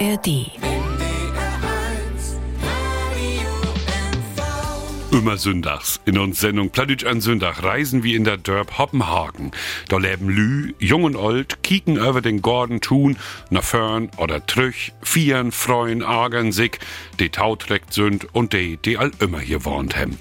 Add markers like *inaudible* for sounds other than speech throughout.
ARD. Immer sündags. In uns Sendung Pladütsch an Sündach reisen wir in der Dörp Hoppenhagen. Da leben Lü, jung und alt, kieken über den Gordon tun, nach Fern oder Trüch, vieren, freuen, argern sich, die tautreckt sind und die, die all immer hier wohnt hem.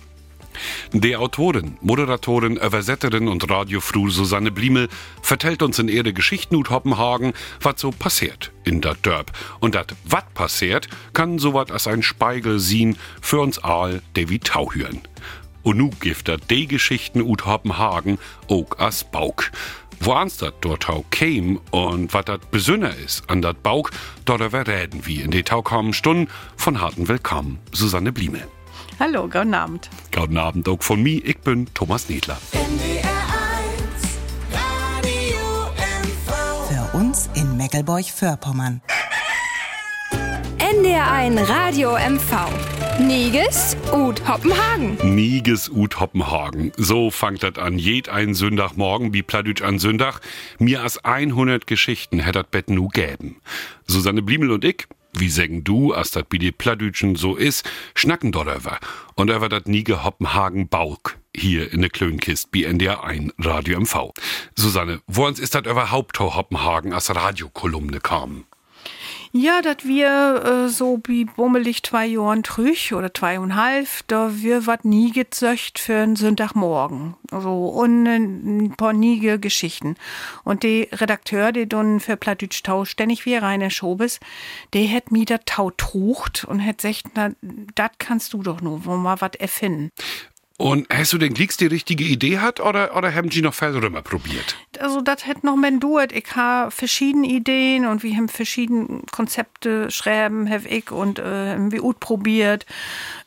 Die Autorin, Moderatorin, Übersetterin und Radiofru Susanne Bliemel vertellt uns in ihre Geschichten ut Hoppenhagen, was so passiert in der Dörp. Und dat wat passiert, kann so wat als ein Spiegel sehen für uns all, der wie Tauhüren. Und nu gibt er die Geschichten ut Hoppenhagen ook as Bauk. Wo ans dat dort Tau käm und wat dat besünner ist an dat Bauk, dort wir reden wie in die taukamen Stunden von harten Willkommen, Susanne Bliemel. Hallo, guten Abend. Guten Abend auch von mir, ich bin Thomas Niedler. Für uns in Meckelburg-Vorpommern. NDR1 Radio MV. Niges und Hoppenhagen. Niges ut Hoppenhagen. So fangt das an. Jed ein Sündagmorgen wie Pladütsch an Sündach. Mir as 100 Geschichten hättet bet nu gäben. Susanne Bliemel und ich, wie sägen du, as dat bi die Pladütschen so is, schnacken darüber. Und er war dat Nige Hoppenhagen Bauk. Hier in der Klönkist bei NDR 1 Radio MV. Susanne, wo uns ist dat überhaupt Hoppenhagen as Radiokolumne kam? Ja, dat wir äh, so wie bummelig zwei Jahren trüch oder zweieinhalb, da wir wat nie gezöcht für einen Sonntagmorgen. So, und ein paar niege Geschichten. Und die Redakteur, die dann für Plattdeutsch Tau ständig wie Rainer Schobes, der hätt mir dat Tau trucht und hätt gesagt, na, dat kannst du doch nur, wo mal wat erfinden. Und hast du den Klicks die richtige Idee hat oder, oder haben Sie noch Felder mal probiert? Also, das hätte noch mehr dauert. Ich habe verschiedene Ideen und wir haben verschiedene Konzepte schreiben, habe ich und äh, haben wir probiert.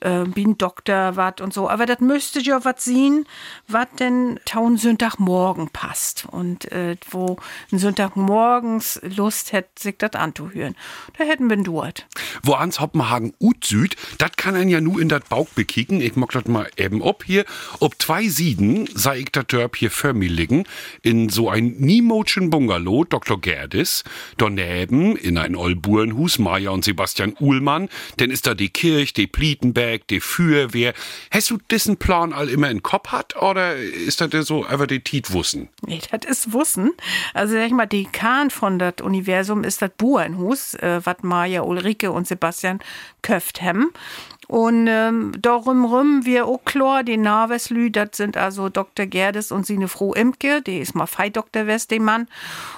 Äh, wie ein Doktor, was und so. Aber das müsste ja was sehen, was denn taun Sonntagmorgen passt. Und äh, wo ein Sonntagmorgens Lust hätte, sich das anzuhören. Da hätten wir dort. Wo ans Hoppenhagen Ut Süd, das kann ein ja nu in dat Bauch bekicken. Ich mag das mal eben ob hier. Ob zwei Sieden sei ich dat Dörp hier für mich liegen. In so ein Niemotschen Bungalow, Dr. Gerdis. Daneben in ein Olburenhus, Maja und Sebastian Uhlmann. Denn ist da die Kirche, die Plietenberg, die Feuerwehr. Hast du diesen Plan all immer in Kopf hat oder ist das so einfach die Tit wussen? Nee, das ist Wussen. Also sag ich mal, die Kahn von das Universum ist das Burenhus, äh, was Maja, Ulrike und Sebastian köft hem. Und ähm, darum rum wir auch klar, die Naveslü, das sind also Dr. Gerdes und seine Frau Imke, die ist mal Feidoktor West, den Mann,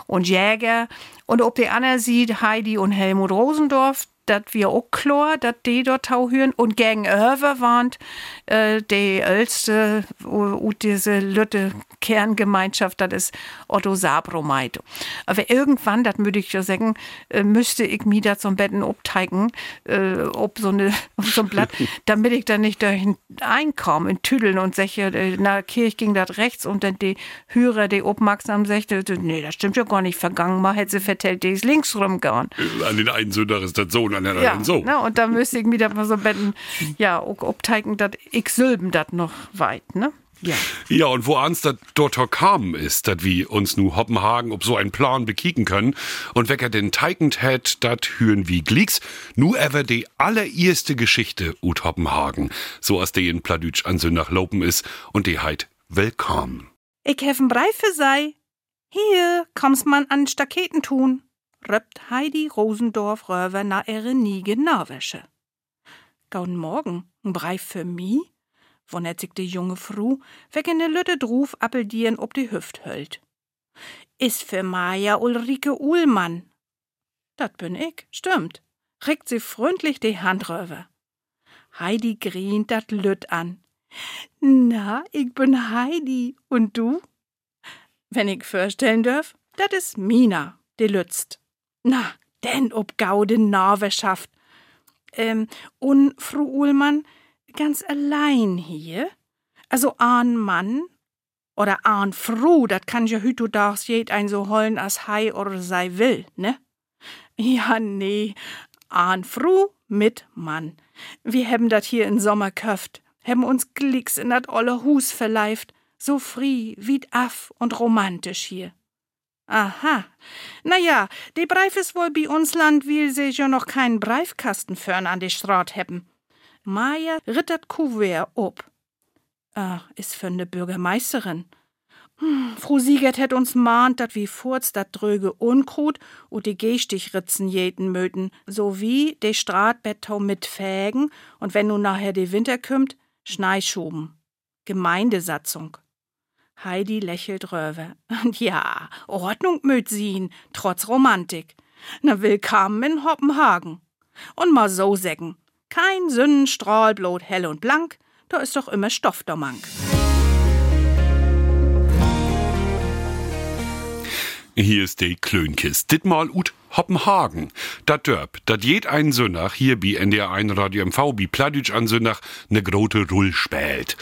und Jäger. Und ob die Anna sieht, Heidi und Helmut Rosendorf, dat wir auch klar, dat die dort tauhören und gegen Över warnt, äh, die älteste und diese Lütte Kerngemeinschaft, das ist Otto Sabromeit. Aber irgendwann, das würde ich ja sagen, äh, müsste ich mir da zum Betten obteigen, äh, ob so eine, *laughs* ob so ein Blatt, *laughs* damit ich da nicht dahin einkomme, in Tüdeln und sage, äh, na, Kirch ging das rechts und dann die Hörer, die aufmerksam sagte, nee, das stimmt ja gar nicht, vergangen mal hätte sie vertellt, die ist links rumgegangen. An den einen Sünder ist das so und an den Ja, anderen so. na, und da müsste ich mir da mal so betten, ja, auch obteigen, dass ich Sylben das noch weit, ne? Ja. Ja, und wo ans dat dort kam ist, dat wie uns nu Hoppenhagen ob so ein Plan bekicken können. Und wecker den teigend hätt, dat hüren wie Glicks, nu ever die allererste Geschichte ut Hoppenhagen, so as die in Pladütsch an Sündach lopen ist und die heit Willkommen. Ich heffen Brei für sei. Hier kommst man an Staketen tun, röppt Heidi Rosendorf Röver na ihre Niege Nawäsche. Gaun Morgen, ein Brei für mi? wundert sich die junge Fru, weg in de Lütte druf Appeldieren ob die Hüft höllt. Is für Maja Ulrike Uhlmann. Dat bin ich, stimmt. Rickt sie freundlich die Hand röver. Heidi grient dat Lütt an. Na, ich bin Heidi. Und du? Wenn ich vorstellen dürf, dat is Mina, die lützt. Na, denn ob gaude Norweschaft. Ähm, und Fru Uhlmann, ganz allein hier? Also ein Mann oder ein Fru, dat kann ja hütudachs jed ein so hollen as hei oder sei will, ne? Ja, nee, ein Fru mit Mann. Wir haben dat hier in Sommer köft, haben uns Glicks in dat olle Hus verleift, so fri, wie af und romantisch hier. Aha. Na ja, die Breif ist wohl bei uns Land, weil sie ja noch keinen Breifkasten fern an die Straat haben. Maja rittert Kuvert ob. Ah, ist für ne Bürgermeisterin. Hm, Frau Siegert hätt uns mahnt, dat wie furz dat dröge Unkrut und die Gehstichritzen jeden möten, sowie de Straatbettau mit Fägen und wenn nun nachher de Winter kümmt, Schneischuben. Gemeindesatzung. Heidi lächelt röwe. Ja, Ordnung möt sien, trotz Romantik. Na willkommen in Hoppenhagen. Und mal so sägen. Kein Sünnenstrahl, blot hell und blank, da ist doch immer Stoff der Mank. Hier ist die Klönkist. Ditmal ut Hoppenhagen. Dat Dörp, dat jed ein Sünnach hier bi NDR1 Radio MV bi Pladütsch an Sünnach ne grote Rull spät.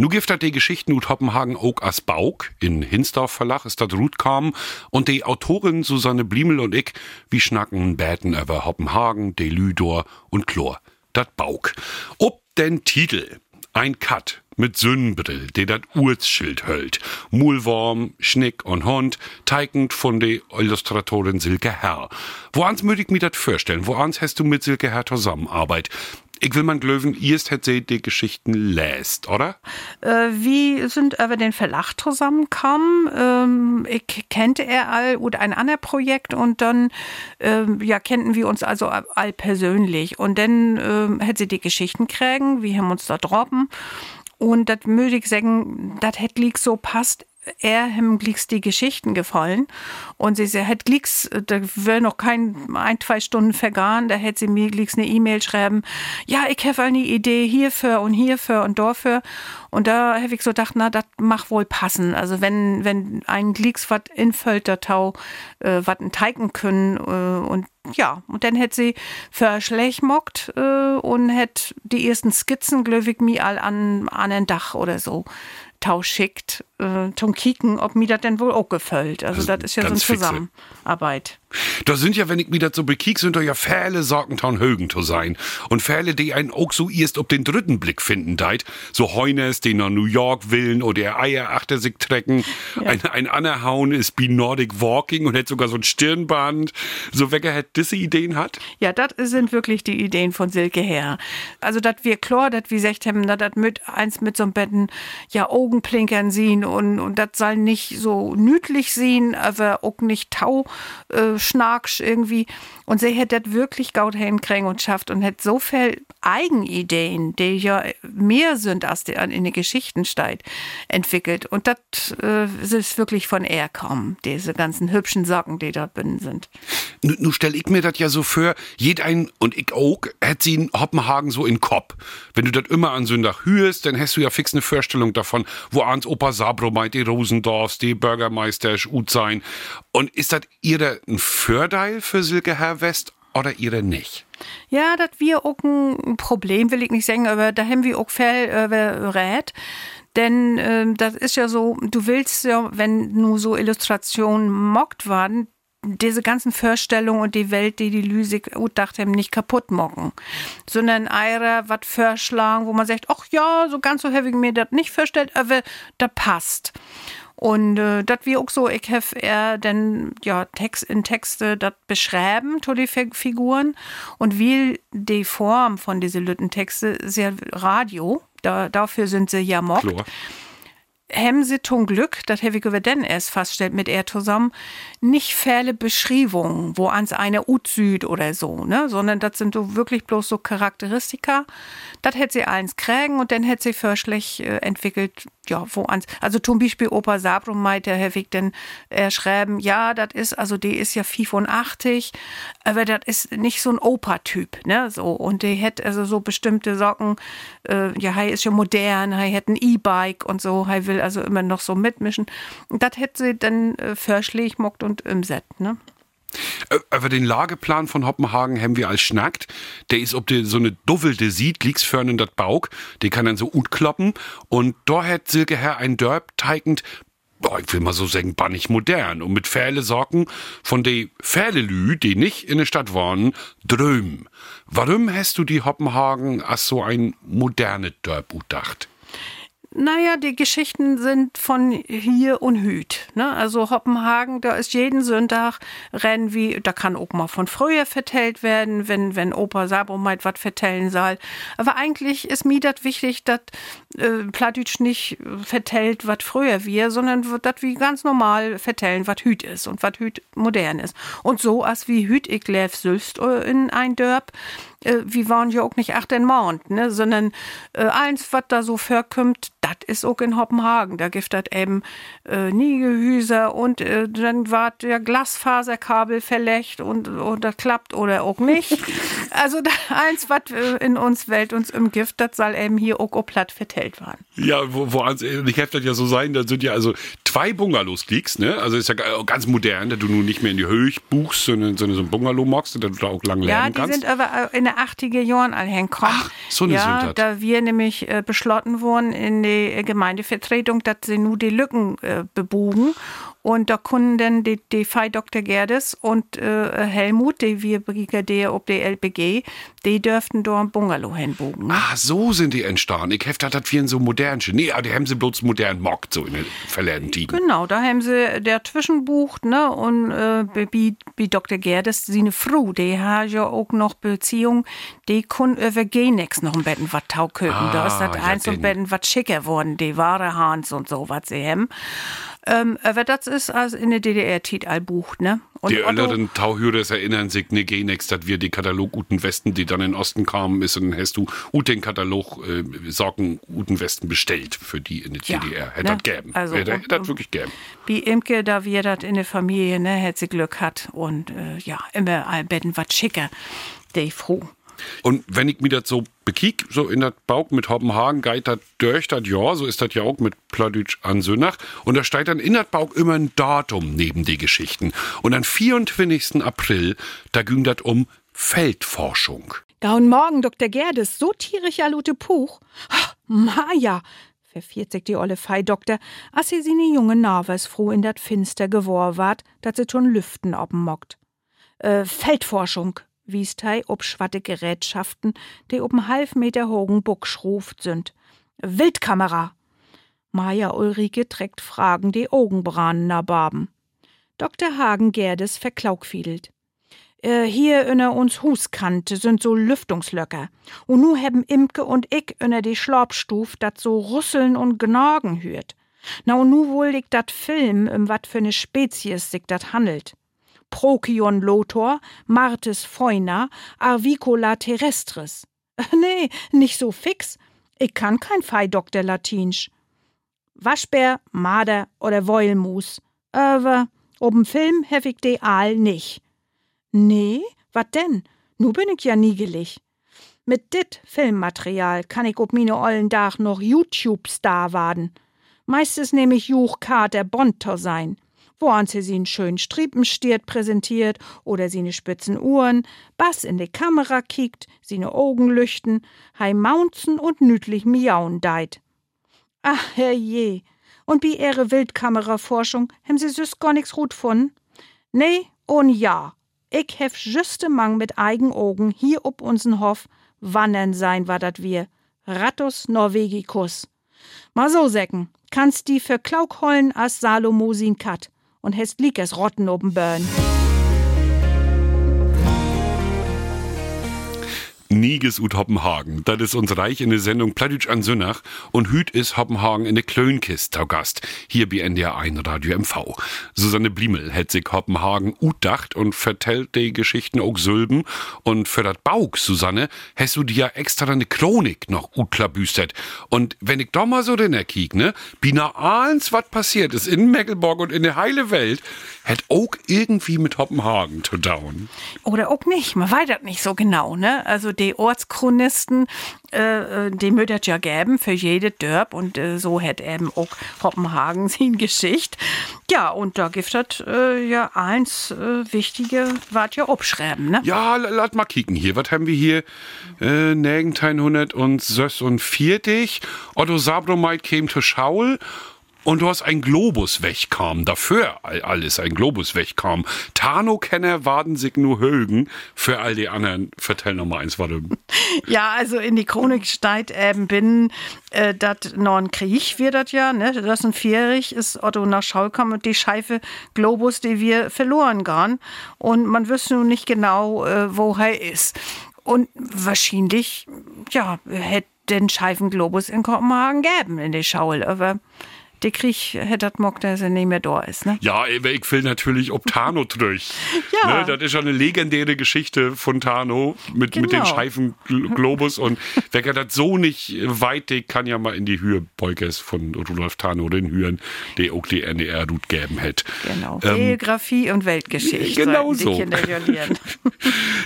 Nu gift dat die Geschichten ut Hoppenhagen ook as Bauk. In Hinsdorf Verlag ist dat Ruth kam und die Autorin Susanne Bliemel und ich, wie schnacken bäten über Hoppenhagen, de Lüdor und Chlor. Dat Bauk. Ob den Titel. Ein Kat mit Sündenbrill, der dat Urzschild höllt. Mulworm, Schnick und Hund, teigend von der Illustratorin Silke Herr. Woans möchte ich mir dat vorstellen? Woans hast du mit Silke Herr zusammenarbeit? Ich will man glöwen, erst hätt sie die Geschichten läst, oder? Äh, wie sind über den Verlag zusammengekommen? Ähm, ich kannte er all und ein anderes Projekt und dann ähm, ja kennten wir uns also all persönlich und dann ähm, sie die Geschichten kriegen, wir haben uns da droppen und das möchte ich sagen, das hätte so passt er hem glicks die Geschichten gefallen. Und sie sie hätt glicks da wäre noch kein ein zwei Stunden vergangen da hätte sie mir glicks eine E-Mail schreiben. Ja ich habe eine Idee hierfür und hierfür und dafür. Und da habe ich so gedacht na das mach wohl passen. Also wenn wenn ein glicks wat in Völtertau äh, wat teigen können äh, und ja, und dann hätte sie verschlechtmockt äh, und hätte die ersten Skizzen, glöwig mir all an, an ein Dach oder so Tau schickt, äh, zum Kicken, ob mir das denn wohl auch gefällt. Also, das ist ja so eine Zusammenarbeit. Da sind ja, wenn ich mir das so bekiek, sind da ja Fälle Sorgentown Högen zu sein. Und Fälle, die einen auch so erst ob den dritten Blick finden deit. So Heunes, die nach New York willen oder Eier achter sich trecken. Ja. Ein, ein Annerhauen ist wie Nordic Walking und hat sogar so ein Stirnband. So wer hat diese Ideen hat? Ja, das sind wirklich die Ideen von Silke her. Also, dass wir klar, dass wir haben, dass mit eins mit so einem Betten, ja, Augenplinkern sehen und, und das soll nicht so nütlich sehen, aber auch nicht tau, äh, schnarksch irgendwie. Und sie hätte das wirklich gaut hinkriegen und schafft und hätte so viel Eigenideen, die ja mehr sind, als die in den Geschichten steht, entwickelt. Und das äh, ist wirklich von er kommen, diese ganzen hübschen Socken, die dort drin sind. Nun nu stell ich mir das ja so vor, jed ein und ich auch, hätte sie in Hoppenhagen so in Kopf. Wenn du das immer an Sündach hörst, dann hast du ja fix eine Vorstellung davon, wo ans Opa Sabro meint, die Rosendorfs, die Bürgermeister, Ut sein. Und ist das ihre ein Vorteil für Silke Herr West oder ihre nicht? Ja, das wir auch ein Problem, will ich nicht sagen, aber da haben wir auch viel äh, Rät. Denn äh, das ist ja so, du willst ja, wenn nur so Illustrationen mockt waren, diese ganzen Vorstellungen und die Welt, die die Lüsig dachte, nicht kaputt mocken, sondern einer was vorschlagen, wo man sagt, ach ja, so ganz so ich mir das nicht vorstellt, aber das passt. Und äh, das wie auch so, ich habe er denn ja Text in Texte das beschreiben, to die Figuren und wie die Form von diese Lüttentexte sehr Radio, da, dafür sind sie ja mockt. Klar sie zum Glück, das habe ich über den erst feststellt mit er zusammen, nicht viele Beschreibungen, wo ans eine Ut Süd oder so, ne, sondern das sind so wirklich bloß so Charakteristika. Das hätte sie eins kriegen und dann hätte sie förschlich äh, entwickelt, ja, wo ans, also zum Beispiel Opa Sabrum meint der Weg denn er schreiben, ja, das ist, also die ist ja 85, aber das ist nicht so ein Opa-Typ, ne, so, und die hätte also so bestimmte Socken, äh, ja, er ist ja modern, er hat ein E-Bike und so, er will also immer noch so mitmischen. Das hätte sie dann äh, verschlägt, mockt und im Set, ne. Über den Lageplan von Hoppenhagen haben wir als schnackt. Der ist, ob der so eine Duffelte sieht, liegt's fern in dat Bauch. Der kann dann so gut kloppen. Und da hat Silke Herr ein Dörp teigend, boah, ich will mal so sagen, bannig modern. Und mit Pfähle Sorgen von de Pfählelü, die nicht in der Stadt waren, dröm. Warum hast du die Hoppenhagen als so ein moderne Dörp gedacht? Naja, die Geschichten sind von hier und hüt. Ne? Also Hoppenhagen, da ist jeden Sonntag Rennen wie, da kann auch mal von früher vertellt werden, wenn, wenn Opa Sabo mal was vertellen soll. Aber eigentlich ist mir das wichtig, dass äh, Plattdeutsch nicht vertellt, was früher wir, sondern das wie ganz normal vertellen, was hüt ist und was hüt modern ist. Und so als wie hüt ich lef sülst äh, in ein Dörp, äh, wir waren ja auch nicht acht in Mount, ne, sondern äh, eins, was da so vorkommt, das ist auch in Hoppenhagen. Da gibt das eben äh, Niegehüser und äh, dann war der Glasfaserkabel verlegt und, und das klappt oder auch nicht. *laughs* also da, eins, was äh, in uns Welt uns im Gift, das soll eben hier auch, auch platt vertellt werden. Ja, wo, wo ich heftet ja so sein, da sind ja also zwei Bungalows kriegst, ne? Also ist ja ganz modern, dass du nun nicht mehr in die Höhe buchst, sondern, sondern so ein Bungalow magst, dass du da auch lang lernen kannst. Ja, die sind aber in den 80er Jahren all hingekommen. Ach, so eine Ja, Sündert. da wir nämlich äh, beschlossen wurden in die Gemeindevertretung, dass sie nur die Lücken äh, bebugen. Und da konnten dann die, die Fei Dr. Gerdes und äh, Helmut, die wir Brigadier ob die LPG, die dürften da ein Bungalow hinbogen. Ah, so sind die entstanden. Ich heftet das wie in so modern. Nee, die haben sie bloß modern mockt, so in den verlernten Tigen. Genau, da haben sie der Zwischenbucht, ne, und äh, wie, Dr. Gerdes, seine Frau, die hat ja auch noch Beziehung, die kun über Genex noch ein Betten wat tau köpen. Ah, da ist das ja, eins und Betten wat schicker worden, die wahre Hans und so, was sie haben. Ähm, aber das ist also in der DDR-Tit all bucht, ne? Und Die älteren Tauhürers erinnern sich ne Genex, dass wir die Katalog Uten Westen, die dann in den Osten kamen, ist und dann hast du ut den Katalog äh, Sorgen Uten Westen bestellt für die in der Ja, DDR. Hätte ne? das gäben. Also, Hätte das wirklich gäben. wie Imke, da wir das in der Familie, ne, hätte sie Glück hat und äh, ja, immer all Betten wat schicker, die froh. Und wenn ich mir das so bekiek, so in das Bauch mit Hoppenhagen, geht das durch das Jahr, so ist das ja auch mit Plattdeutsch an Sönnach. Und da steht dann in das Bauch immer ein Datum neben die Geschichten. Und am 24. April, da ging das um Feldforschung. Gaun Morgen, Dr. Gerdes, so tierisch alute Puch. Ah, Maja, verfiert sich die olle Fei-Doktor, als sie seine junge Narves froh in dat Finster gewor ward, dat sie schon Lüften oben mockt. Äh, Feldforschung, wies hei ob schwatte Gerätschaften, die ob'n halb Meter hohen Buck schruft sind. Wildkamera. Maja Ulrike trägt Fragen, die Augenbranen nabarben. Dr. Hagen Gerdes verklaugfiedelt. Äh, hier inner uns Huskante sind so Lüftungslöcker. Und nu haben Imke und ich inner die Schlobstuf dat so rüsseln und gnagen hört. Na und nu wohl ich dat Film, im wat für ne Spezies sich dat handelt. Prokion lotor, Martes fauna, Arvicola terrestris. *laughs* nee, nicht so fix. Ich kann kein Feidoktor Latinsch. Waschbär, Marder oder Wollmus. Aber ob'n Film hef ich de Aal nicht. Nee, wat denn? Nu bin ich ja niegelig. Mit dit Filmmaterial kann ich ob mine ollen Dach noch YouTube-Star werden. Meistens nehm ich Juch Kater Bonter sein. Wo an sie sie schön Striepenstiert präsentiert oder sie ne spitzen Uhren, Bass in die Kamera kiekt, sie ne Augen lüchten, hei maunzen und nütlich miauen deit. Ach, herrje. Und wie ihre Wildkameraforschung, haben sie süß gar nix gut von? Nee und ja. Ich hef juste Mang mit eigen Augen hier ob unsen Hof wandern sein war dat wir. Rattus Norvegicus. Mal so säcken, kannst die für Klauk hollen as Salomosin kat und hast Likes Rotten oben Burn. Nieges ut Hoppenhagen. Das ist uns reich in der Sendung Plattdeutsch an Sünnach und Hüt ist Hoppenhagen in der Klönkist zu Gast. Hier bei NDR 1 Radio MV. Susanne Bliemel hat sich Hoppenhagen utdacht und vertellt die Geschichten auch Sülben. Und für das Baug, Susanne, hast du dir ja extra eine Chronik noch utklabüstert. Und wenn ich da mal so den kiek, ne, bina eins, was passiert ist in Mecklenburg und in der heile Welt, hat auch irgendwie mit Hoppenhagen zu tun. Oder auch nicht, man weiß das nicht so genau, ne? Also die Ortschronisten, äh, äh, die mödet ja gäben für jede Dörp und äh, so hätt eben auch Hoppenhagen sin *laughs* Geschicht. Ja, und da gibt es äh, ja eins äh, Wichtige, wart ja abschreiben, ne? Ja, lass mal kicken hier. Was haben wir hier? Äh, 1946. Otto Sabromeit käme zu Schaul und du hast ein Globus wegkam, dafür alles ein Globus wegkam. Tano-Kenner warten sich nur Högen, für all die anderen, vertell noch mal eins, warte. *laughs* Ja, also in die Chronik steigt eben bin, äh, dat ein Krieg wird das ja, ne? Das ein Vierig ist Otto nach Schaulkam und die Scheife Globus, die wir verloren gehen. Und man wüsste nun nicht genau, äh, wo er ist. Und wahrscheinlich, ja, hätte den Scheifen Globus in Kopenhagen geben in die Schaul, aber der Krieg hätte mockt, dass er nicht mehr da ist. Ne? Ja, ich will natürlich ob Tano durch. *laughs* Ja. Ne, das ist ja eine legendäre Geschichte von Tano mit, mit den Genau. Scheifen Gl- Globus. Und *laughs* wer kann das so nicht weit, der kann ja mal in die Höhe Beugers von Rudolf Tano den Hören, der auch die NDR-Dut geben hätte. Genau. Ähm, Geografie und Weltgeschichte. genau so. *laughs*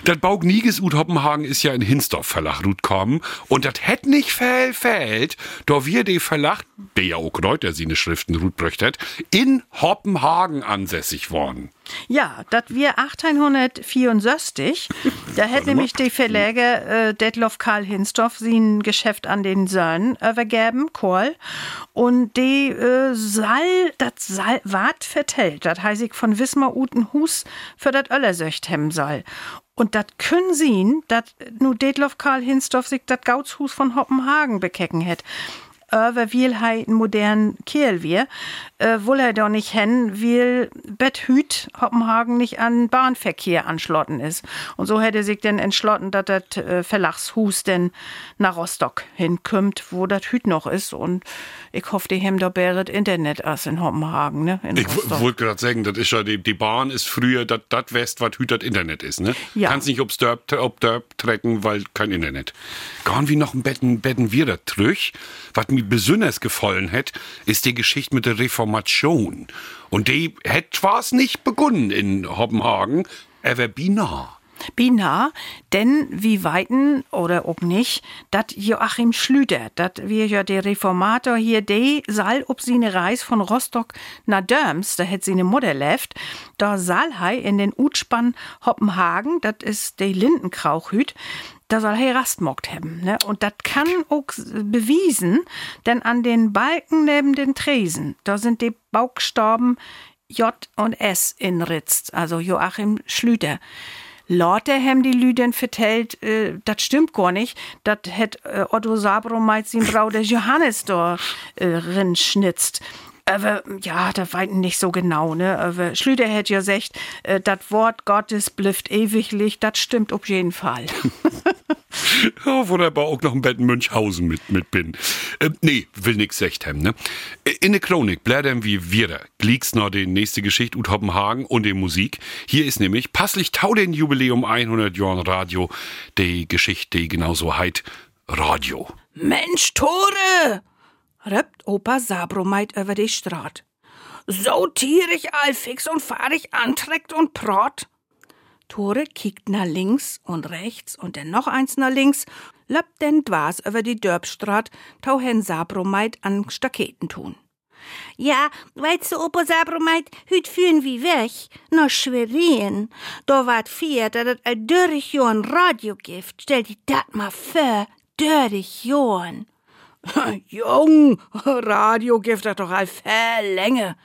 Das Baug Niges ut Hoppenhagen ist ja in Hinsdorf Verlag Rut kommen. Und das hätt nicht fehl fällt, da wir die Verlag, der ja auch Kreut, der seine Schriften Rut bröchtet, in Hoppenhagen ansässig worden. Ja, das wir 1864, da hat nämlich die Verleger äh, Detloff Karl Hinsdorf sein Geschäft an den Söhnen übergeben, Kohl. Und die äh, Sall, das ward vertellt, das heißt ich von Wismar Uten Hus für das Öllersöcht hem soll. Und das können sie, dat nu Detloff Karl Hinsdorf sich das Gautshus von Hoppenhagen bekecken hätt. Över will hij een modern Kerl wir, äh, will er doch nicht hen, will Betthüt Hoppenhagen nicht an Bahnverkehr anschlotten ist. Und so hätte sich denn entschlossen, dass das äh, Verlagshus denn nach Rostock hinkommt, wo das Hüt noch ist. Und ich hoffe, die haben da bäret Internet as in Hoppenhagen, ne? In Ich wollte gerade sagen, das ist ja die, die Bahn ist früher das West, was heute das Internet ist, ne? Ja. Kannst nicht ob's Dörp, ob Dörp trecken, weil kein Internet. Garn wie noch ein Betten, Betten wir da trüch. Was mir besonders gefallen hat, ist die Geschichte mit der Reformation. Und die hätt was nicht begonnen in Hoppenhagen, aber binar. Bina, denn wie weiten oder ob nicht, dat Joachim Schlüter, dat wir ja der Reformator hier, de sal ob seine Reis von Rostock nach Dörms, da hätt seine Mutter left, da sal hei in den Utspann Hoppenhagen, dat is de Lindenkrauchhüt, da soll er Rastmockt haben. Ne? Und das kann auch bewiesen, denn an den Balken neben den Tresen, da sind die Bauchstaben J und S inritzt, also Joachim Schlüter. Lauter haben die Lüden vertellt, äh, das stimmt gar nicht. Das hätt äh, Otto Sabro meint sein Bruder Johannes da äh, rin schnitzt. Aber ja, das war nicht so genau, ne? Aber Schlüter hätte ja gesagt, äh, das Wort Gottes blüfft ewiglich, das stimmt auf jeden Fall. *laughs* Ja, wunderbar, auch noch ein Betten Münchhausen mit, mit bin. Äh, nee, will nix secht haben, ne? Äh, In der Chronik blättern wie wir Glieks noch die nächste Geschichte ut Hoppenhagen und die Musik. Hier ist nämlich passlich tau den Jubiläum 100 Jahren Radio, die Geschichte, die genauso heit Radio. Mensch, Tore! röpt Opa Sabromeit über die Straat. So tierig allfix und fahrig antreckt und prot. Tore kickt nach links und rechts und dann noch eins nach links, löppt denn dwas über die Dörbstraat, tau hen Sabromeit an Staketen tun. Ja, weißt du, Opa Sabromeit, hüt führen wie weg, nach Schwerin. Da wart vier, da dat ein dörrig Jorn Radio gibt. Stell dir dat mal vor, dörrig Jorn. *laughs* Jung, Radiogift hat doch all Verlänge.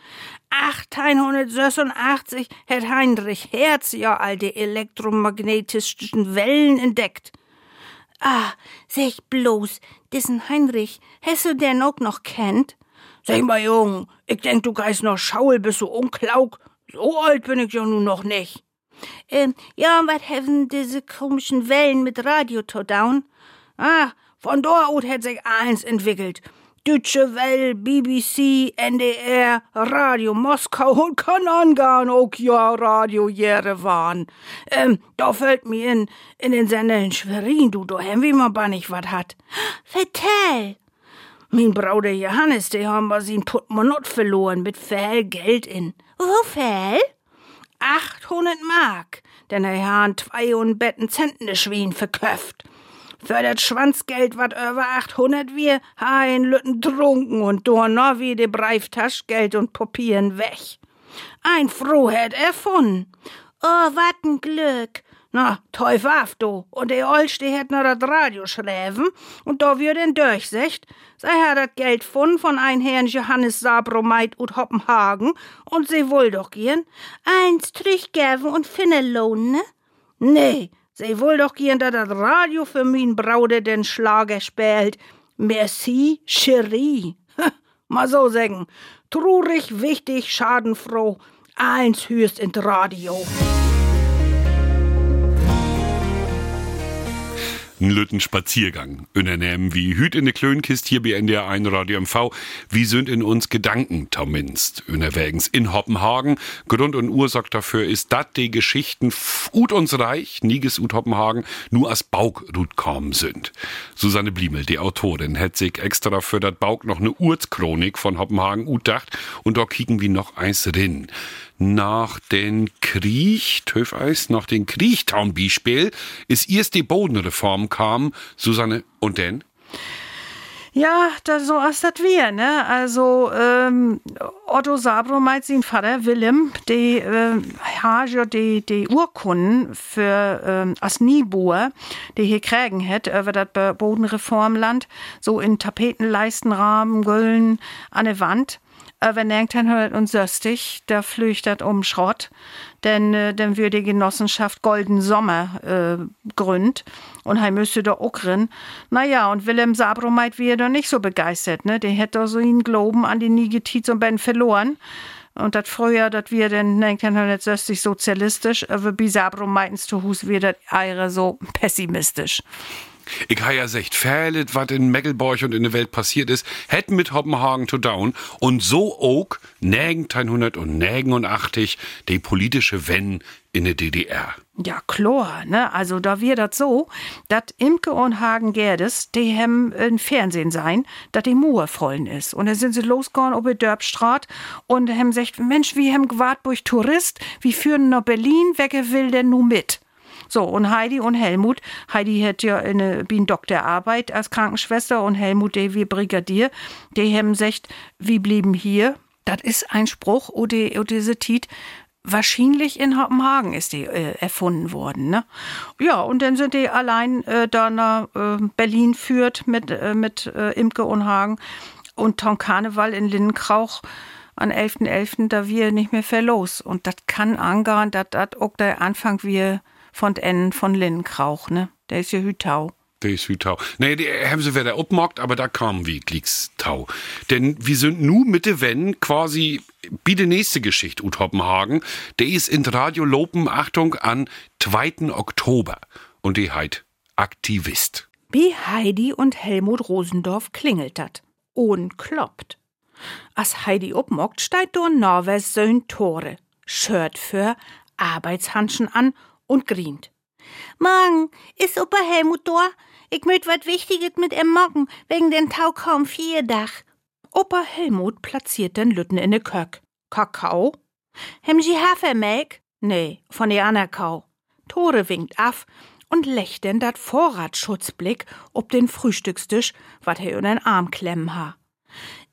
1886 hat Heinrich Herz ja all die elektromagnetischen Wellen entdeckt. Ah, sag bloß, diesen Heinrich, hast du denn auch noch kennt? Sag mal, Jung, ich denk, du geist noch Schaul, bist du unklaug. So alt bin ich ja nun noch nicht. Ähm, ja, was haben diese komischen Wellen mit Radio to? Ah, von dort hat sich eins entwickelt. Deutsche Welle, BBC, NDR, Radio Moskau und kann angehen, ja Radio Jerewan. Ähm, da fällt mir in, in den Sender in Schwerin, du, da haben wir mal bannig wat hat. Vertell! Mein Bruder Johannes, der haben wir sein Portemonnaie verloren mit viel Geld in. Wo viel? 800 Mark, denn er haben zwei und betten Zenten Schwein verköpft. Für das Schwanzgeld, wat über 800 wir, ha in Lütten trunken und do noch wie de Breiftasch Geld und Papieren weg. Ein Frohheit erfunden. Oh, wat ein Glück. Na, Teufel auf, du. Und der Olsch, die hätt noch das Radio schräven und da wird denn durchsicht. Sei hat das Geld von von ein Herrn Johannes Sabromeit ut Hoppenhagen und sie wohl doch gehen. Eins gäven und finne lohnen, ne? Nee, sie wohl doch gehen, da das Radio für min Braude den Schlager spielt. Merci, Cherie. Mal so sagen. Trurig, wichtig, schadenfroh. Eins hörst in Radio. N Lütten Spaziergang. Unternehmen wie Hüt in de Klönkist hier bei NDR 1 Radio MV. Wie sind in uns Gedanken, Tauminst? Unterwegs in Hoppenhagen. Grund und Ursache dafür ist, dat die Geschichten ut uns reich, nieges ut Hoppenhagen, nur als Baugrut kommen sind. Susanne Bliemel, die Autorin, hat sich extra für dat Bauk noch ne Urzchronik von Hoppenhagen utdacht und da kicken wir noch eins rin nach den Krieg, Töfeis, nach den Kriechtown-Beispiel, ist erst die Bodenreform kam, Susanne, und denn? Ja, da so ist das wir, ne? Also ähm, Otto Sabro meint sein Vater Willem, die äh, Hage die die Urkunden für ähm, as Niebuhr, die hier kriegen hat über das Bodenreformland, so in Tapetenleistenrahmen, Güllen an der Wand wenn irgendwann hört und söstig, da flüchtet um Schrott, denn äh, dann würde die Genossenschaft Golden Sommer äh, gründ und er müsste da auch rein. Naja, und Willem Sabromeit wäre da nicht so begeistert, ne? Der hätte so ihn Glauben an die Nigetits und Ben verloren. Und das früher, das wir jetzt söstig sozialistisch, aber bis Sabromeitens zu Hus wird das eire so pessimistisch. Ich habe ja secht fählet, was in Meckelborch und in der Welt passiert ist, hätten mit Hoppenhagen zu down und so auch nägen 1989 die politische Wenn in der DDR. Ja, klar, ne? Also da wir das so, dass Imke und Hagen Gerdes, die haben im Fernsehen sein, dass die Mauer vollen ist. Und dann sind sie losgegangen über Dörbstraat und haben gesagt, Mensch, wie haben gewart durch Tourist, wie führen nach Berlin, wer will denn nu mit? So, und Heidi und Helmut, Heidi hat ja eine bin Doktorarbeit als Krankenschwester und Helmut, der wie Brigadier, die haben gesagt, wir blieben hier. Das ist ein Spruch, oder, diese Tit, wahrscheinlich in Hoppenhagen ist die äh, erfunden worden. Ne? Ja, und dann sind die allein äh, da nach äh, Berlin führt mit, äh, mit äh, Imke und Hagen und Tom Karneval in Lindenkrauch an 11.11., .11., da wir nicht mehr verlos. Und das kann angehen, dass das auch der Anfang wir von N von Linnenkrauch, ne? Der ist ja Hütau. Der ist Hütau. Nee, die haben sie wieder abmockt, aber da kam wie Tau. Denn wir sind nu mit de Wenn quasi wie die nächste Geschichte ut Hoppenhagen. Der ist in Radio Lopen, Achtung, an 2. Oktober. Und die heit Aktivist. Wie Heidi und Helmut Rosendorf klingelt dat. Und kloppt. As Heidi obmockt, steigt do Norwes Söhn Tore. Shirt für Arbeitshanschen an und grient. Morgen ist Opa Helmut da. Ich möcht wat Wichtiges mit em morgen, wegen den Tau kaum vier Dach. Opa Helmut platziert den Lütten in de Köck. Kakao? Hem Sie Hafermelk? Nee, von der Anerkau. Tore winkt af und lächeln dat Vorratsschutzblick ob den Frühstückstisch, wat er in den Arm klemmen ha.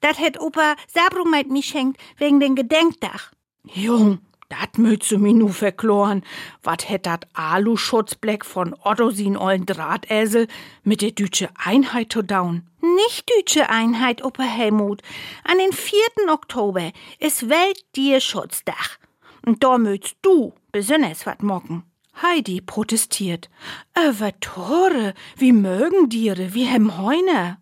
Dat hätt Opa Sabrum mit mi schenkt, wegen den Gedenkdach. Jung, Dat mütze mi nu verkloren. Wat hätt dat Aluschutzbleck von Otto sin ollen Drahtäsel mit der dütsche Einheit to down? Nicht dütsche Einheit, Opa Helmut. An den 4. Oktober ist Welttierschutzdach. Und da möchtst du besonders wat mocken. Heidi protestiert. Aber Tore, wie mögen Diere, wie hem Heune.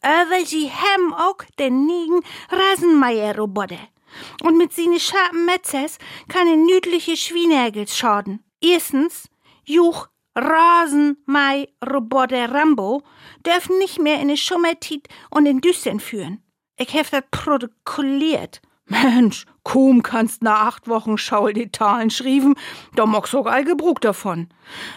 Aber sie hem auch den nigen Rasenmeier-Roboter und mit seine scharfen Metzes kann in nüdliche Schwienägels schaden. Erstens, Juch, Rasen, Mai, Roboter Rambo dürfen nicht mehr in die Schummertit und in Düstern führen. Ich hab das protokolliert. Mensch, kaum kannst nach acht Wochen Schaul die Talen schrieben, da mock sogar Gebrug davon.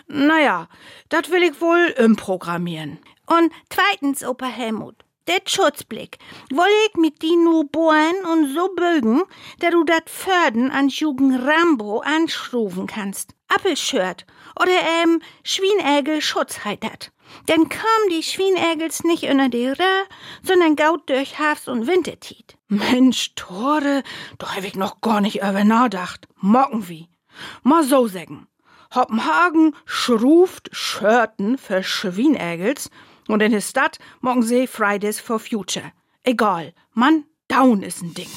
Naja, dat will ich wohl umprogrammieren. Und zweitens, Opa Helmut, der Schutzblick. Woll ich mit die nur bohren und so bögen, dass du dat Förden an Jugend Rambo anschrufen kannst. Appelshirt oder ähm Schwienägel Schutzheitert. Denn kam die Schwienägels nicht unter die Röhr, sondern gaut durch Herbst und Wintertiet. Mensch, Tore, da hab ich noch gar nicht über nachdacht. Mocken wie. Mal so sagen. Hoppenhagen schruft Schörten für Schwienägels und in der Stadt morgen sie Fridays for Future. Egal, Mann, down ist ein Ding.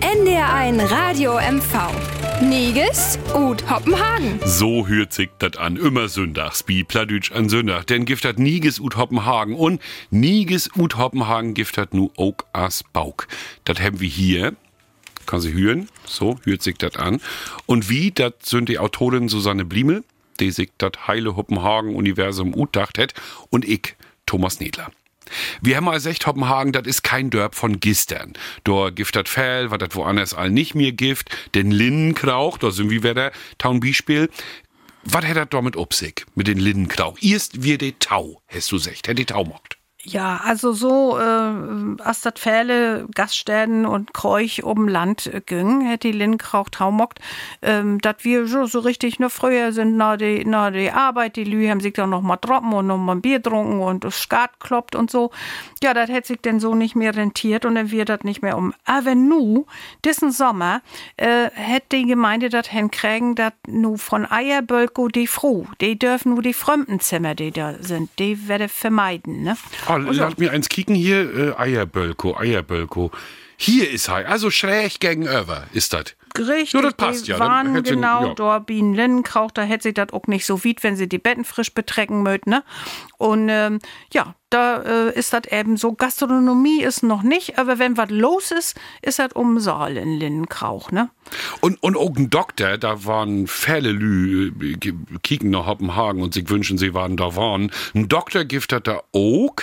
NDR1 Radio MV. Niges und Hoppenhagen. So hört sich dat an, immer sündags, bi Pladütsch an Sündach. Denn gift hat Niges ut Hoppenhagen und Niges ut Hoppenhagen gift hat nu ook as Bauk. Dat haben wir hier. Kann sie hören. So hört sich dat an. Und wie, dat sind die Autorin Susanne Bliemel, die sich dat heile Hoppenhagen-Universum utdacht het. Und ich, Thomas Nedler. Wir haben mal gesagt, Hoppenhagen, das ist kein Dörp von Gistern. Dor giftet Fell, war das woanders all nicht mehr Gift. Den Linnenkrauch, da sind wir wieder, Taun Beispiel. Was hätt das damit upsig, mit den Linnenkrauch? Erst wir de Tau, hast du gesagt, hätt die Tau mockt. Ja, also so, äh, als das Pfähle, Gaststätten und Kreuch um Land äh, ging, hätte die Lindenkrauch taumockt, ähm, dass wir so, so richtig nur früher sind, nach die, nach die Arbeit, die Lü haben sich dann noch mal trocken und noch mal ein Bier getrunken und das Skat kloppt und so. Ja, das hätte sich denn so nicht mehr rentiert und dann wird das nicht mehr um. Aber nu, diesen Sommer, äh, hätte die Gemeinde das hinkriegen, dass nu von Eierbölko die froh, die dürfen nur die Fremdenzimmer, die da sind, die werde vermeiden, ne? Oh, lass mir eins kicken hier, äh, Eierbölko, Eierbölko. Hier ist er, also schräg gegenüber ist das. Richtig, Ja, das passt die ja. Dann waren hätte- genau ja. dort Bienen Linnenkrauch, da hätte sie das auch nicht so weit, wenn sie die Betten frisch betrecken möchten, ne? Und ähm, ja, da äh, ist das eben so, Gastronomie ist noch nicht, aber wenn was los ist, ist das um Saal in Linnenkrauch, ne? Und, und auch ein Doktor, da waren viele Lü, äh, kicken nach Hoppenhagen und sich wünschen, sie waren da waren. Ein Doktor gift hat da auch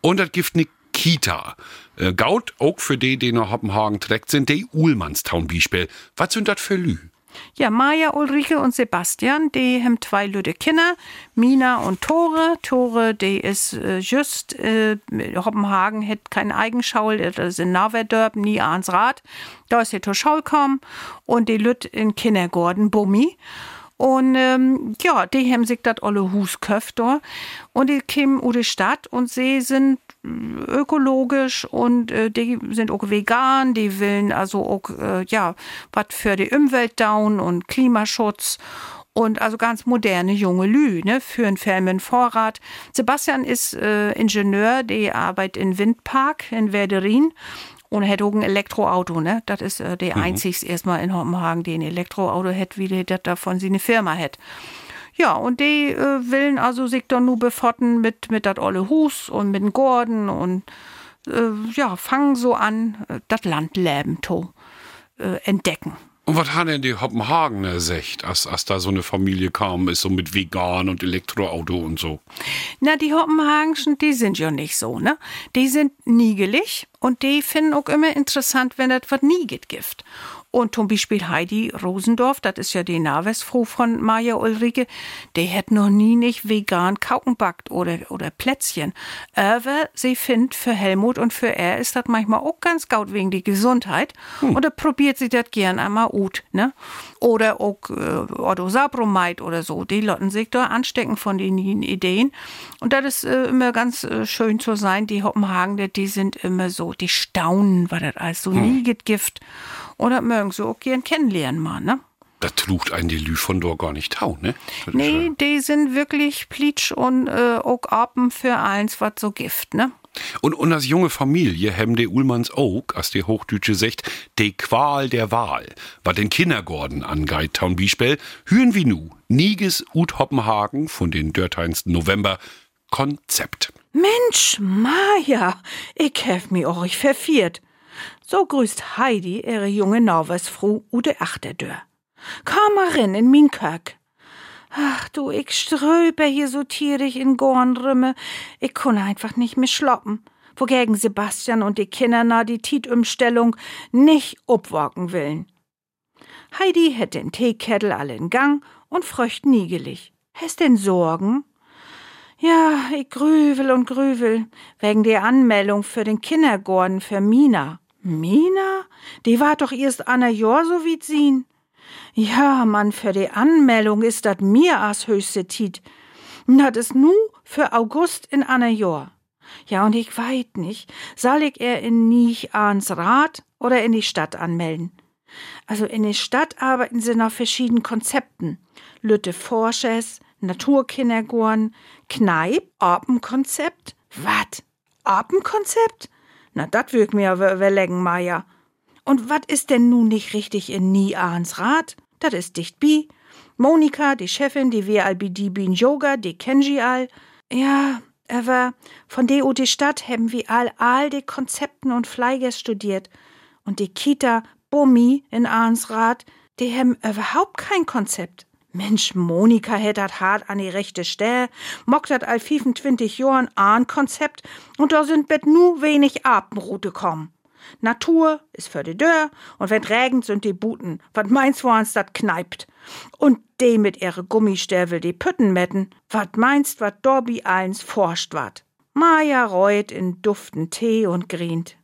und das gift ne Kita. Äh, Gaut auch für die, die nach Hoppenhagen trägt, sind die Uhlmannstown Beispiel. Was sind das für Lü? Ja, Maja, Ulrike und Sebastian, die haben zwei lüde Kinder, Mina und Tore. Tore, die ist äh, just, äh, Hoppenhagen hat keinen Eigenschaul, das ist in Naverdörp, nie ans Rad. Da ist die zur Schaul kommen und die lüt in Kindergarten Bummi. Und ähm, ja, die haben sich das alle Hus köft da. Und die kämen u die Stadt und sie sind äh, ökologisch und äh, die sind auch vegan, die willen also auch, äh, ja, was für die Umwelt down und Klimaschutz. Und also ganz moderne junge Lü, ne, für einen Firmen Vorrat. Sebastian ist äh, Ingenieur, der arbeitet in Windpark in Werderin und hat auch ein Elektroauto, ne? Das ist äh, der einzigste erstmal in Hoppenhagen, der ein Elektroauto hat, wie der das davon seine Firma hat. Ja, und die äh, willen also sich dann nur befotten mit, mit dat olle Hus und mit Gordon und äh, ja, fangen so an, äh, das Landleben to äh, entdecken. Und was haben denn die Hoppenhagener secht, als, als da so eine Familie kam, ist so mit vegan und Elektroauto und so? Na, die Hoppenhagenschen, die sind ja nicht so, ne? Die sind niegelig und die finden auch immer interessant, wenn das was nieget gibt. Und zum Beispiel Heidi Rosendorf, das ist ja die Nahwestfrau von Maja Ulrike, die hat noch nie nicht vegan Kauken backt oder, oder Plätzchen. Aber sie findet für Helmut und für er ist das manchmal auch ganz gut wegen die Gesundheit. Und da probiert sie das gern einmal ut, ne? Oder auch äh, Otto Sabromeit oder so. Die lotten sich da anstecken von den Ideen. Und das ist äh, immer ganz äh, schön zu sein. Die Hoppenhagen, die sind immer so, die staunen, was das alles so nie gibt Gift. Das mögen sie auch gern kennenlernen mal, ne? Da trugt ein die Lü von dort gar nicht tau, ne? Das Nee, ja- die sind wirklich plitsch und äh, auch Apen für eins, was so Gift, ne? Und, und als junge Familie haben die Ullmanns auch, als die Hochdütsche sagt, die Qual der Wahl, was den Kindergarten angeht, Town Biespel, hören wir nu, Niges ut Hoppenhagen von den Dörteinsten November, Konzept. Mensch, Maja, ich hef mi euch verfiert. So grüßt Heidi ihre junge Norwersfrau Ude Achterdör. Komm mal rein in min Köck. Ach du, ich ströber hier so tierig in Gornrümme. Ich kann einfach nicht mehr schloppen. Wogegen Sebastian und die Kinder na die Tietumstellung nicht obwagen willen. Heidi hätt den Teekettel alle in Gang und fröcht niegelig. Hast denn Sorgen? Ja, ich grüvel und grüvel. Wegen der Anmeldung für den Kindergarten für Mina. Mina? Die war doch erst Anna Jahr so wie sien. Ja, Mann, für die Anmeldung ist dat mir as höchste Tit. Dat is nu für August in Anna Jahr. Ja, und ich weit nicht, soll ich er in nicht ans Rad oder in die Stadt anmelden. Also in der Stadt arbeiten sie nach verschiedenen Konzepten. Lütte Forsches, Naturkindergorn, Kneip, Apenkonzept. Wat? Apenkonzept? Na, dat wirkt mir überlegen, Maja. Und wat ist denn nun nicht richtig in Nie Ahns Rat? Dat ist dicht bi. Monika, die Chefin, die wir all die bin Yoga, die kenji all. Ja, aber von de o die Stadt haben wir all all die Konzepten und Fleiges studiert. Und die Kita, Bummi in Ahns Rat, die haben überhaupt kein Konzept. Mensch, Monika hätt dat hart an die rechte Stelle, mockt dat all 25 Jahren ein Konzept und da sind bet nu wenig Abendroute kommen. Natur ist für die Dörr und wenn regnet sind die Buten, wat meinst wo uns dat kneipt. Und de mit ihre Gummistävel die Pütten metten, wat meinst wat Dorbi eins forscht wat. Maja reut in duften Tee und grient.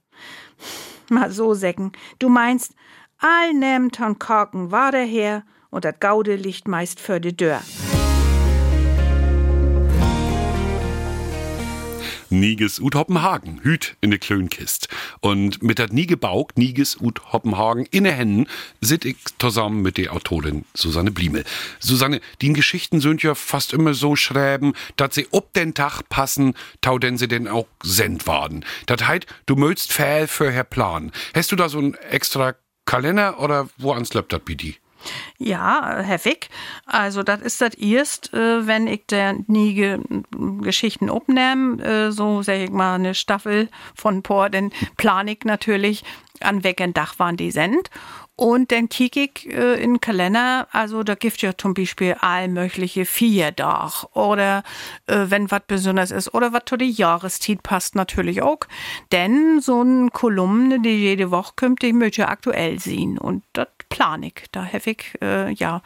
Mal so säcken, du meinst, all nem ton Korken war daher und dat Gaude liegt meist für die Dörr. Niges ut Hoppenhagen, Hüt in de Klönkist. Und mit dat nie gebaugt, Niges ut Hoppenhagen in de Händen, sit ich zusammen mit der Autorin Susanne Bliemel. Susanne, die Geschichten sind ja fast immer so schreiben, dass sie ob den Tag passen, tau denn sie denn auch send worden. Dat heit, du möchtst fehl für Herr Plan. Hast du da so ein extra Kalender oder wo ans löppt dat bei die? Ja, Wick. Also, das ist das erst, äh, wenn ich der nie Ge Geschichten opnehme, äh, so sag ich mal eine Staffel von Por, dann plan ich natürlich, an welchem Dach waren die send. Und dann kiek ich äh, in den Kalender, also da gibt ja zum Beispiel all mögliche vier Dach oder äh, wenn was besonders ist oder was zu der Jahreszeit passt natürlich auch. Denn so eine Kolumne, die jede Woche kommt, die möchte ja aktuell sehen und das plan ich. Da habe ich, äh, ja,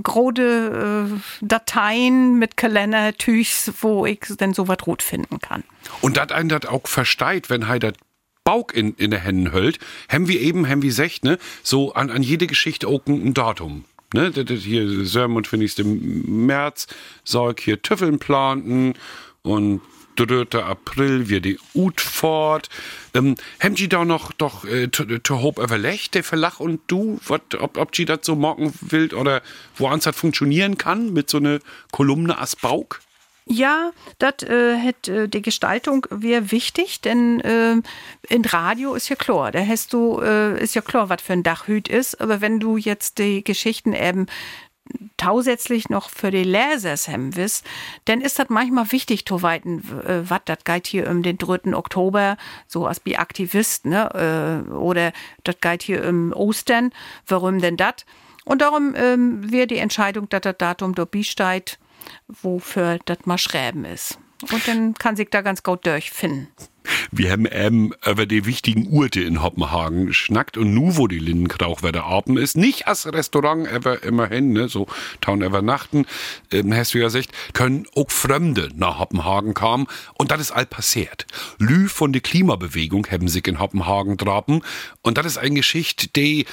große äh, Dateien mit Kalendertüchs, wo ich denn so was rot finden kann. Und dat einen dat auch versteht, wenn halt dat Bauch in, in der Händen hüllt, haben wir eben, haben wir secht, ne, so an, an jede Geschichte auch ein, Datum. Ne, das, das hier Sörmund finde ich im März, ich hier Tüffeln planten und 3. April wir die Ut fort. Ähm, haben Sie da noch doch äh, to hope überlegt, der Verlach und du, wat, ob, ob Sie das so morgen will oder wo ans das funktionieren kann mit so einer Kolumne as Bauch? Ja, das äh, hat äh, die Gestaltung wäre wichtig, denn äh, in Radio ist ja klar, da hast du äh, ist ja klar, was für ein Dachhüt ist, aber wenn du jetzt die Geschichten eben tausätzlich noch für die Lesers haben wisst, dann ist das manchmal wichtig zu weiten, äh, was das geht hier um den 3. Oktober, so als wie Aktivist, ne, äh, oder das geht hier um Ostern, warum denn das? Und darum ähm, wäre die Entscheidung, dass das Datum dabei steht, wofür das mal schreiben ist. Und dann kann sich da ganz gut durchfinden. Wir haben eben über die wichtigen Urte in Hoppenhagen geschnackt und nu, wo die Lindenkrauch wieder ist, nicht als Restaurant ever immerhin, ne, so taun übernachten, ähm, hast du ja gesagt, können auch Fremde nach Hoppenhagen kommen und das ist all passiert. Lü von der Klimabewegung haben sich in Hoppenhagen drapen und das ist eine Geschichte, die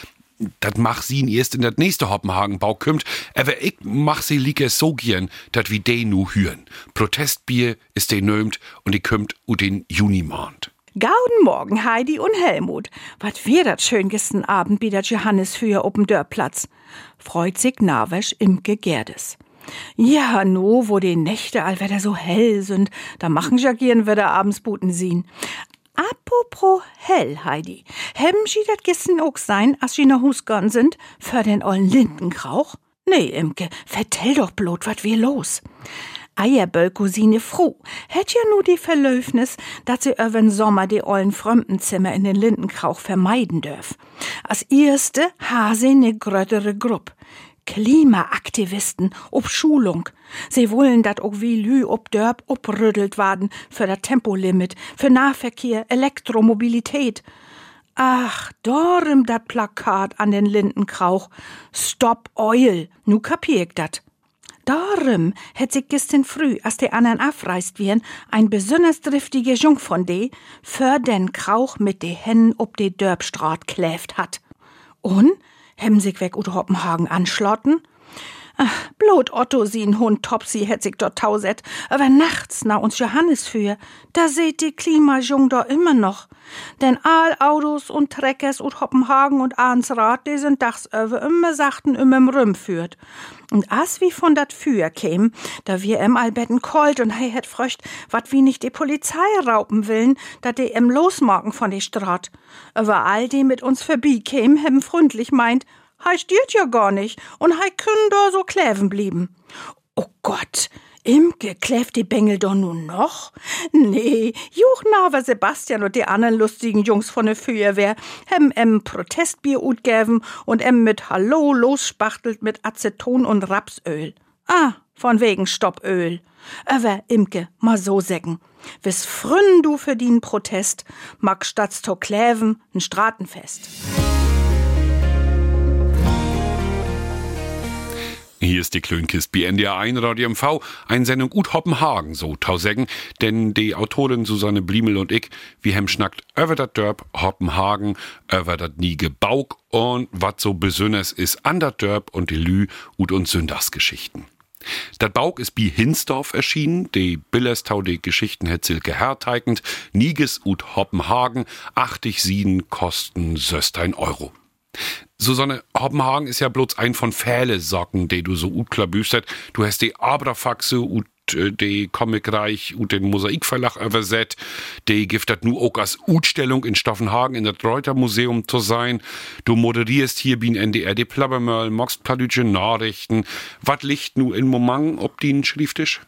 dat mach sie erst in dat nächste Hoppenhagenbau kümmt, aber ich mach sie liege so gern, dat wie de nu hüren. Protestbier ist de nömt und die kümmt u den Juni mahnt. Gauden Morgen, Heidi und Helmut. Wat wir dat schön gestern Abend bi dat Johannes für open Dörrplatz. Freut sich Nawesch im Gegerdes. Ja, no, wo die Nächte allwetter so hell sind, da machen ja gern wieder abends Buten sehen. Apropos hell, Heidi. Hebben Sie dat gestern auch sein, als Sie nach Hus sind, für den ollen Lindenkrauch? Nee, Imke, vertell doch blot, wat wir los. Eierböll-Cousine Fru hätt ja nur die Verlöfnis, dass sie öwen Sommer die ollen Fremdenzimmer in den Lindenkrauch vermeiden dürf. Als erste ha sie ne gröttere Grupp. Klimaaktivisten ob Schulung. Sie wollen, dat auch wie Lü ob Dörp oprüttelt werden für das Tempolimit, für Nahverkehr, Elektromobilität. Ach, dorem dat Plakat an den Lindenkrauch. Stop Oil. Nu kapier ich dat. Darum hätt sich gestern früh, als die anderen abreist wären, ein besonders driftige Jung von de, für den Krauch mit de Hennen ob de Dörbstraat kläft hat. Und haben sich weg Udo Hoppenhagen anschlotten? Blot Otto sie'n Hund Topsy hätt sich dort tauset, aber nachts na uns Johannes für, da seht die Klimajung doch immer noch. Denn all Autos und Treckers und Hoppenhagen und Ahnsrad, die sind dachs über immer sachten immer im Rüm führt. Und as wie von dat Führ käm, da wir em allbetten kalt und hey het fröcht, wat wie nicht die Polizei rauben willen, da die em losmachen von die Straat. Über all die mit uns vorbei käm, hem freundlich meint, Hei stiert ja gar nicht und hei können da so kläven blieben. Oh Gott, Imke, kläft die Bengel doch nun noch? Nee, Juchnaver Sebastian und die anderen lustigen Jungs von der Feuerwehr hem em Protestbier utgäven und em mit Hallo losspachtelt mit Aceton und Rapsöl. Ah, von wegen Stoppöl. Aber Imke, mal so säcken. Wis frünn du für den Protest, mag statt to kläven n Stratenfest. Hier ist die Klönkist BNDR 1 Radio MV, eine Sendung Ut Hoppenhagen, so tausägen, denn die Autorin Susanne Bliemel und ich, wir hem schnackt über dat Dörp Hoppenhagen, über dat Niege Bauk und wat so besonders ist an dat Dörp und die Lü Ut und Sündagsgeschichten. Dat Bauk ist bi Hinsdorf erschienen, de Billerstau de Geschichten het Silke herteigend, Niges ut Hoppenhagen, 80 Sieden kosten söstein Euro. Susanne Hoppenhagen ist ja bloß ein von Fähle Socken, die du so gut. Du hast die Abrafaxe und äh, die Comicreich und den Mosaikverlag übersetzt. Die giftet nu auch als Utstellung in Stoffenhagen in das Reuter Museum zu sein. Du moderierst hier bin NDR die Plabbermöll, machst pladütsche Nachrichten. Was liegt nu in Moment ob den Schrifttisch?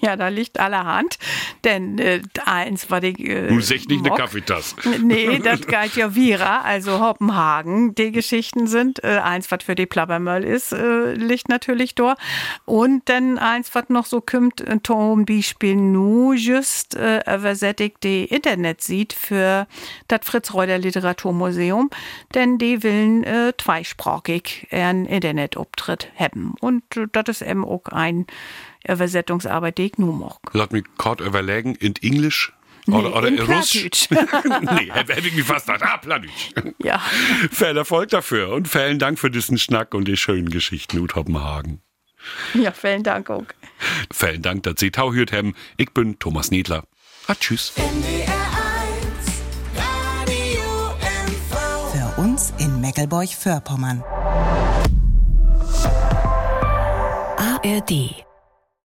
Ja, da liegt allerhand. Denn äh, eins war die. Äh, Du sech nicht eine Mock. Kaffeetasse. Nee, das galt ja Vira, also Hoppenhagen. Die Geschichten sind äh, eins, was für die Plabbermöll ist, äh, liegt natürlich da. Und dann eins, was noch so kommt, äh, zum Beispiel nur just äh, übersättigt die Internet sieht für das Fritz-Reuter Literaturmuseum. Denn die willen äh, zweisprachig ein Internetauftritt haben. Und äh, das ist eben auch ein Übersetzungsarbeit, die ich nur mag. Lass mich kurz überlegen, in Englisch? Oder, oder in in Russisch? Plattdeutsch. *laughs* nee, hätte ich mich fast gedacht. Ah, Pladütsch. *laughs* ja. Viel Erfolg dafür und vielen Dank für diesen Schnack und die schönen Geschichten ut Hoppenhagen. ja, vielen Dank auch. Vielen Dank, dass Sie tau hört haben. Ich bin Thomas Nedler. Ah, tschüss. Für uns in Meckelburg-Vorpommern. ARD